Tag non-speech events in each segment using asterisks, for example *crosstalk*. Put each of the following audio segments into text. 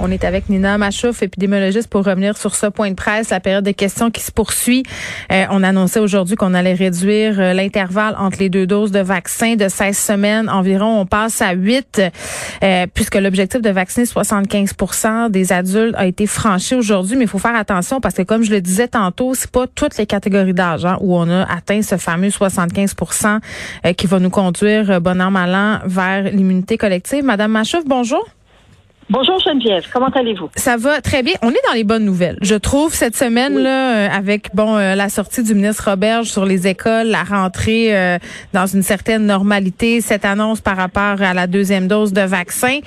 On est avec Nina Machouf, épidémiologiste, pour revenir sur ce point de presse, la période des questions qui se poursuit. Euh, on annonçait aujourd'hui qu'on allait réduire euh, l'intervalle entre les deux doses de vaccin de 16 semaines environ. On passe à 8, euh, puisque l'objectif de vacciner 75% des adultes a été franchi aujourd'hui. Mais il faut faire attention parce que, comme je le disais tantôt, c'est pas toutes les catégories d'âge hein, où on a atteint ce fameux 75% qui va nous conduire, bon an, mal an, vers l'immunité collective. Madame Machouf, bonjour. Bonjour Geneviève, comment allez-vous? Ça va très bien. On est dans les bonnes nouvelles. Je trouve cette semaine là, euh, avec bon euh, la sortie du ministre Roberge sur les écoles, la rentrée euh, dans une certaine normalité, cette annonce par rapport à la deuxième dose de vaccin.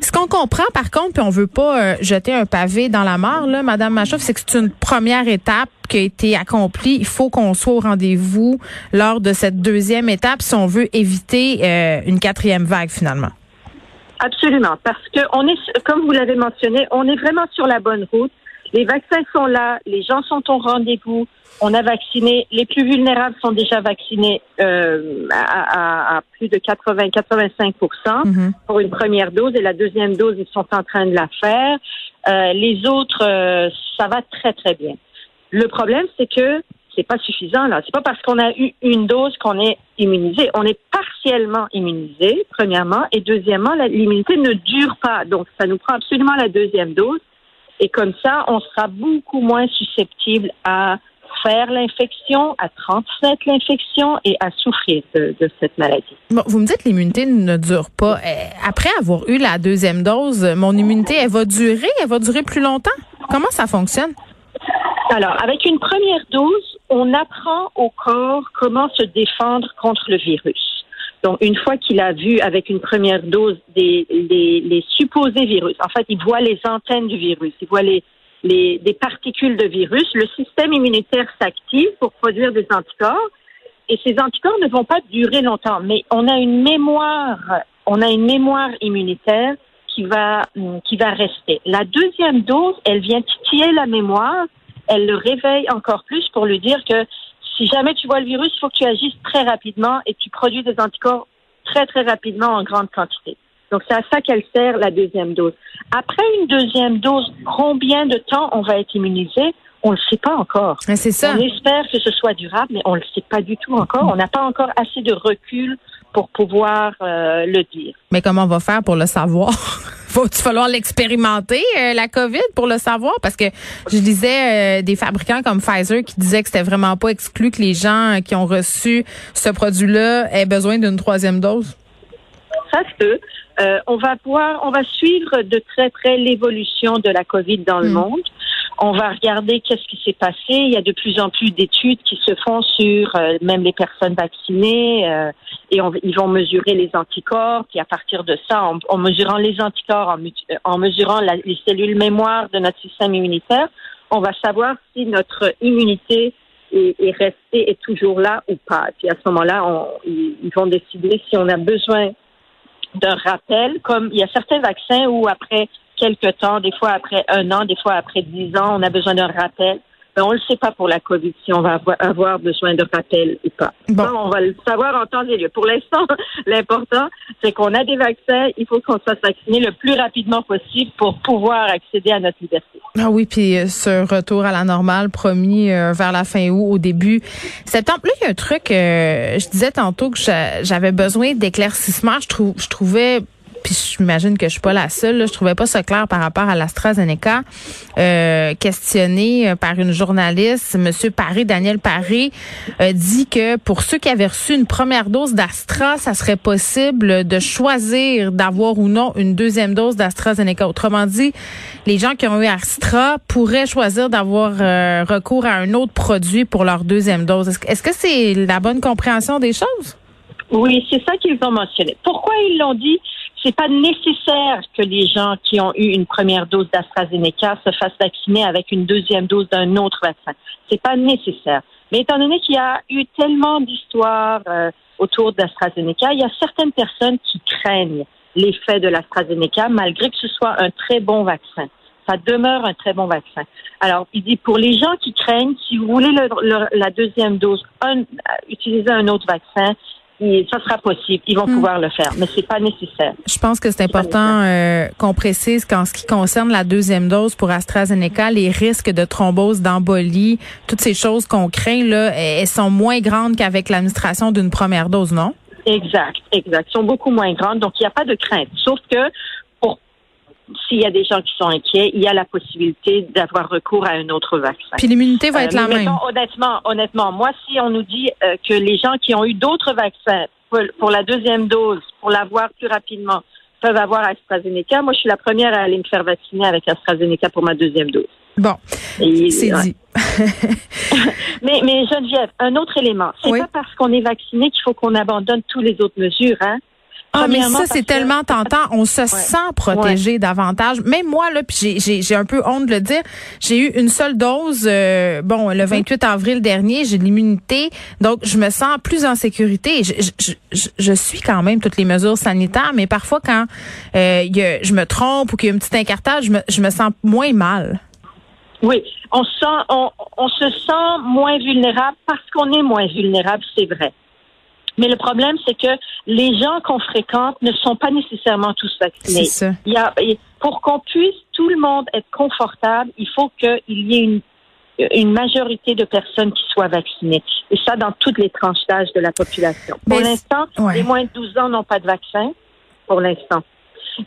Ce qu'on comprend par contre, puis on veut pas jeter un pavé dans la mare, là, Madame Machoff, c'est que c'est une première étape qui a été accomplie. Il faut qu'on soit au rendez-vous lors de cette deuxième étape si on veut éviter une quatrième vague finalement. Absolument, parce que on est, comme vous l'avez mentionné, on est vraiment sur la bonne route. Les vaccins sont là, les gens sont au rendez-vous. On a vacciné, les plus vulnérables sont déjà vaccinés euh, à, à, plus de 80-85 mm-hmm. pour une première dose et la deuxième dose, ils sont en train de la faire. Euh, les autres, euh, ça va très très bien. Le problème, c'est que c'est pas suffisant là. C'est pas parce qu'on a eu une dose qu'on est immunisé. On est partiellement immunisé, premièrement, et deuxièmement, l'immunité ne dure pas. Donc, ça nous prend absolument la deuxième dose. Et comme ça, on sera beaucoup moins susceptible à faire l'infection, à transmettre l'infection et à souffrir de, cette maladie. Bon, vous me dites que l'immunité ne dure pas. Eh, après avoir eu la deuxième dose, mon immunité, elle va durer? Elle va durer plus longtemps? Comment ça fonctionne? Alors, avec une première dose, on apprend au corps comment se défendre contre le virus. Donc, une fois qu'il a vu avec une première dose des, les, supposés virus, en fait, il voit les antennes du virus, il voit les, les, des particules de virus, le système immunitaire s'active pour produire des anticorps. Et ces anticorps ne vont pas durer longtemps, mais on a une mémoire, on a une mémoire immunitaire qui va, qui va rester. La deuxième dose, elle vient titiller la mémoire elle le réveille encore plus pour lui dire que si jamais tu vois le virus, il faut que tu agisses très rapidement et tu produis des anticorps très, très rapidement en grande quantité. Donc, c'est à ça qu'elle sert la deuxième dose. Après une deuxième dose, combien de temps on va être immunisé? On ne le sait pas encore. C'est ça. On espère que ce soit durable, mais on ne le sait pas du tout encore. On n'a pas encore assez de recul pour pouvoir euh, le dire. Mais comment on va faire pour le savoir? *laughs* Va-t-il falloir l'expérimenter, euh, la COVID, pour le savoir? Parce que je disais euh, des fabricants comme Pfizer qui disaient que c'était vraiment pas exclu que les gens qui ont reçu ce produit-là aient besoin d'une troisième dose. Ça se peut. on va voir, on va suivre de très près l'évolution de la COVID dans le hmm. monde. On va regarder qu'est-ce qui s'est passé. Il y a de plus en plus d'études qui se font sur euh, même les personnes vaccinées euh, et on, ils vont mesurer les anticorps. Puis à partir de ça, en, mesurant les anticorps, en, mesurant les cellules mémoire de notre système immunitaire, on va savoir si notre immunité est, est restée, est toujours là ou pas. Puis à ce moment-là, ils vont décider si on a besoin d'un rappel, comme il y a certains vaccins où après quelques temps, des fois après un an, des fois après dix ans, on a besoin d'un rappel. Mais on ne le sait pas pour la COVID si on va avoir besoin de rappel ou pas. Bon. on va le savoir en temps et lieu. Pour l'instant, *laughs* l'important, c'est qu'on a des vaccins. Il faut qu'on soit vacciné le plus rapidement possible pour pouvoir accéder à notre liberté. Ah oui, puis euh, ce retour à la normale promis euh, vers la fin août, au début septembre. Là, il y a un truc, euh, je disais tantôt que j'avais besoin d'éclaircissement. Je, trouve, je trouvais puis j'imagine que je suis pas la seule, là, je trouvais pas ça clair par rapport à l'AstraZeneca. Euh, questionné euh, par une journaliste, Monsieur Paré, Daniel Paré, euh, dit que pour ceux qui avaient reçu une première dose d'Astra, ça serait possible de choisir d'avoir ou non une deuxième dose d'AstraZeneca. Autrement dit, les gens qui ont eu Astra pourraient choisir d'avoir euh, recours à un autre produit pour leur deuxième dose. Est-ce que c'est la bonne compréhension des choses? Oui, c'est ça qu'ils ont mentionné. Pourquoi ils l'ont dit? C'est pas nécessaire que les gens qui ont eu une première dose d'AstraZeneca se fassent vacciner avec une deuxième dose d'un autre vaccin. C'est pas nécessaire. Mais étant donné qu'il y a eu tellement d'histoires euh, autour d'AstraZeneca, il y a certaines personnes qui craignent l'effet de l'AstraZeneca malgré que ce soit un très bon vaccin. ça demeure un très bon vaccin. Alors, il dit pour les gens qui craignent, si vous voulez la deuxième dose, un, utiliser un autre vaccin, ça sera possible. Ils vont hmm. pouvoir le faire, mais c'est pas nécessaire. Je pense que c'est important euh, qu'on précise qu'en ce qui concerne la deuxième dose pour AstraZeneca, les risques de thrombose, d'embolie, toutes ces choses qu'on craint là, elles sont moins grandes qu'avec l'administration d'une première dose, non? Exact, exact. Elles sont beaucoup moins grandes, donc il n'y a pas de crainte. Sauf que s'il y a des gens qui sont inquiets, il y a la possibilité d'avoir recours à un autre vaccin. Puis l'immunité va être la euh, même. Honnêtement, honnêtement, moi, si on nous dit euh, que les gens qui ont eu d'autres vaccins pour, la deuxième dose, pour l'avoir plus rapidement, peuvent avoir AstraZeneca, moi, je suis la première à aller me faire vacciner avec AstraZeneca pour ma deuxième dose. Bon, c'est dit. *laughs* mais, mais Geneviève, un autre élément, c'est pas parce qu'on est vacciné qu'il faut qu'on abandonne toutes les autres mesures. Hein? Ah, mais ça, c'est tellement tentant. On se *laughs* sent protégé davantage. Même moi, là, puis j'ai un peu honte de le dire, j'ai eu une seule dose, euh, bon, le 28 mhm. avril dernier, j'ai de l'immunité, donc je me sens plus en sécurité. Je, je, je, je, suis quand même toutes les mesures sanitaires, mais parfois quand euh, y a, je me trompe ou qu'il y a un petit incartage, je me, je me sens moins mal. Oui, on, sent, on, on se sent moins vulnérable parce qu'on est moins vulnérable, c'est vrai. Mais le problème, c'est que les gens qu'on fréquente ne sont pas nécessairement tous vaccinés. Ça. Il y a, pour qu'on puisse tout le monde être confortable, il faut qu'il y ait une, une majorité de personnes qui soient vaccinées. Et ça, dans toutes les tranches d'âge de la population. Pour l'instant, les moins de 12 ans n'ont pas de vaccin. Pour l'instant.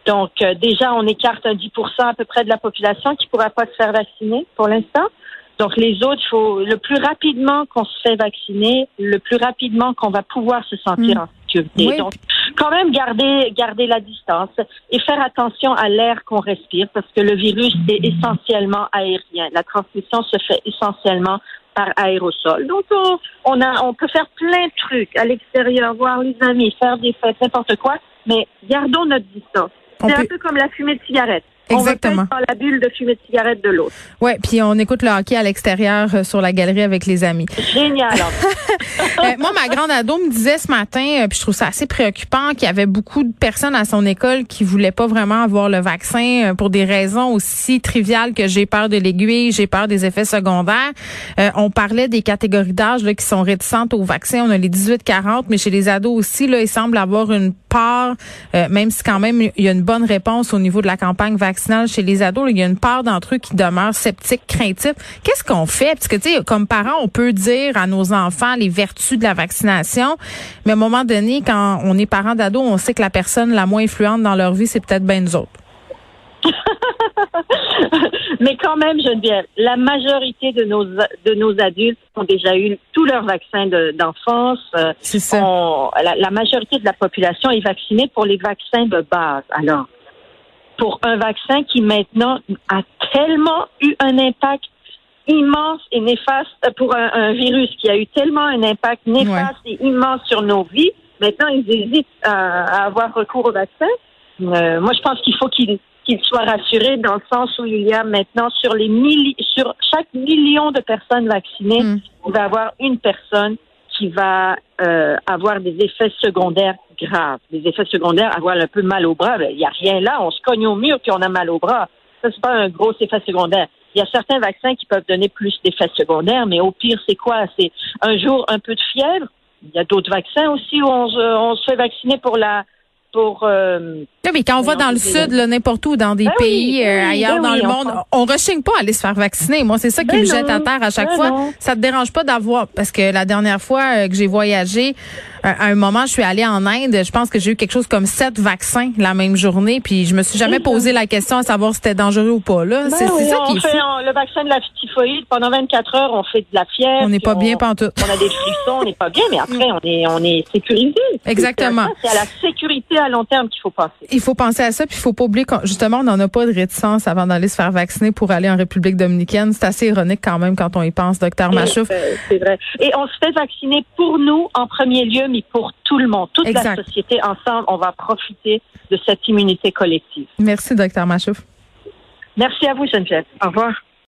Donc, euh, déjà, on écarte un 10% à peu près de la population qui ne pourra pas se faire vacciner pour l'instant. Donc les autres, il faut le plus rapidement qu'on se fait vacciner, le plus rapidement qu'on va pouvoir se sentir mm. en sécurité. Donc quand même garder garder la distance et faire attention à l'air qu'on respire parce que le virus est essentiellement aérien. La transmission se fait essentiellement par aérosol. Donc on, on a on peut faire plein de trucs à l'extérieur, voir les amis, faire des fêtes, n'importe quoi, mais gardons notre distance. C'est un peu comme la fumée de cigarette. Exactement. On dans la bulle de fumée de cigarette de l'autre. Ouais, puis on écoute le hockey à l'extérieur euh, sur la galerie avec les amis. Génial. *laughs* euh, moi, ma grande ado me disait ce matin, euh, puis je trouve ça assez préoccupant, qu'il y avait beaucoup de personnes à son école qui voulaient pas vraiment avoir le vaccin euh, pour des raisons aussi triviales que j'ai peur de l'aiguille, j'ai peur des effets secondaires. on parlait des catégories d'âge qui sont réticentes au vaccin. On a les 18-40, mais chez les ados aussi, là, il semble avoir une part, même si quand même il y a une bonne réponse au niveau de la campagne vaccinale chez les ados, il y a une part d'entre eux qui demeurent sceptiques, craintifs. Qu'est-ce qu'on fait? Parce que, tu sais, comme parents, on peut dire à nos enfants les vertus de la vaccination, mais à un moment donné, quand on est parent d'ados, on sait que la personne la moins influente dans leur vie, c'est peut-être bien nous autres. *laughs* Mais quand même, Geneviève, la majorité de nos de nos adultes ont déjà eu tous leurs vaccins d'enfance. C'est ça. la, la, majorité de la population est vaccinée pour les vaccins de base. Alors, pour un vaccin qui maintenant a tellement eu un impact immense et néfaste pour un, virus qui a eu tellement un impact néfaste et immense sur nos vies. Maintenant, ils hésitent à, avoir recours au vaccin. Euh, moi, je pense qu'il faut qu'ils soient rassurés dans le sens où il y a maintenant sur les sur chaque million de personnes vaccinées, mm. il va avoir une personne qui va euh, avoir des effets secondaires graves. Des effets secondaires, avoir un peu mal au bras, ben, il n'y a rien là. On se cogne au mur puis on a mal au bras. Ça, c'est pas un gros effet secondaire. Il y a certains vaccins qui peuvent donner plus d'effets secondaires, mais au pire, c'est quoi? C'est un jour un peu de fièvre. Il y a d'autres vaccins aussi où on on se fait vacciner pour la pour. Euh, mais quand on va dans le sud, n'importe où, dans des ben pays euh, ben ailleurs dans le monde, on, ne rechigne pas à aller se faire vacciner. Moi, c'est ça qui ben me jette à terre à chaque fois. Ça te dérange pas d'avoir, parce que la dernière fois euh, que j'ai voyagé, à un moment, je suis allée en Inde. Je pense que j'ai eu quelque chose comme sept vaccins la même journée, puis je me suis jamais posé la question à savoir si c'était dangereux ou pas. Là, c'est ça qui est fait le vaccin de la typhoïde pendant 24 heures, on fait de la fièvre. On n'est pas bien pantoute. On a des frissons, on n'est pas bien, mais après on est on est sécurisé. Exactement. C'est à la sécurité à long terme qu'il faut penser. Il faut penser à ça, puis il faut pas oublier que justement on n'en a pas de réticence avant d'aller se faire vacciner pour aller en République dominicaine. C'est assez ironique quand même quand on y pense, docteur Machouf. C'est vrai. Et on se fait vacciner pour nous en premier lieu, mais pour tout le monde, toute la société ensemble, on va profiter de cette immunité collective. Merci, docteur Machouf. Merci à vous, Geneviève. Au revoir.